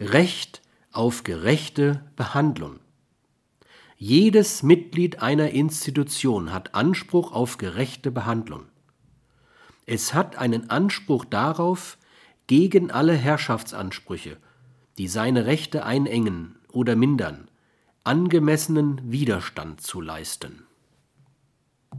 Recht auf gerechte Behandlung. Jedes Mitglied einer Institution hat Anspruch auf gerechte Behandlung. Es hat einen Anspruch darauf, gegen alle Herrschaftsansprüche, die seine Rechte einengen oder mindern, angemessenen Widerstand zu leisten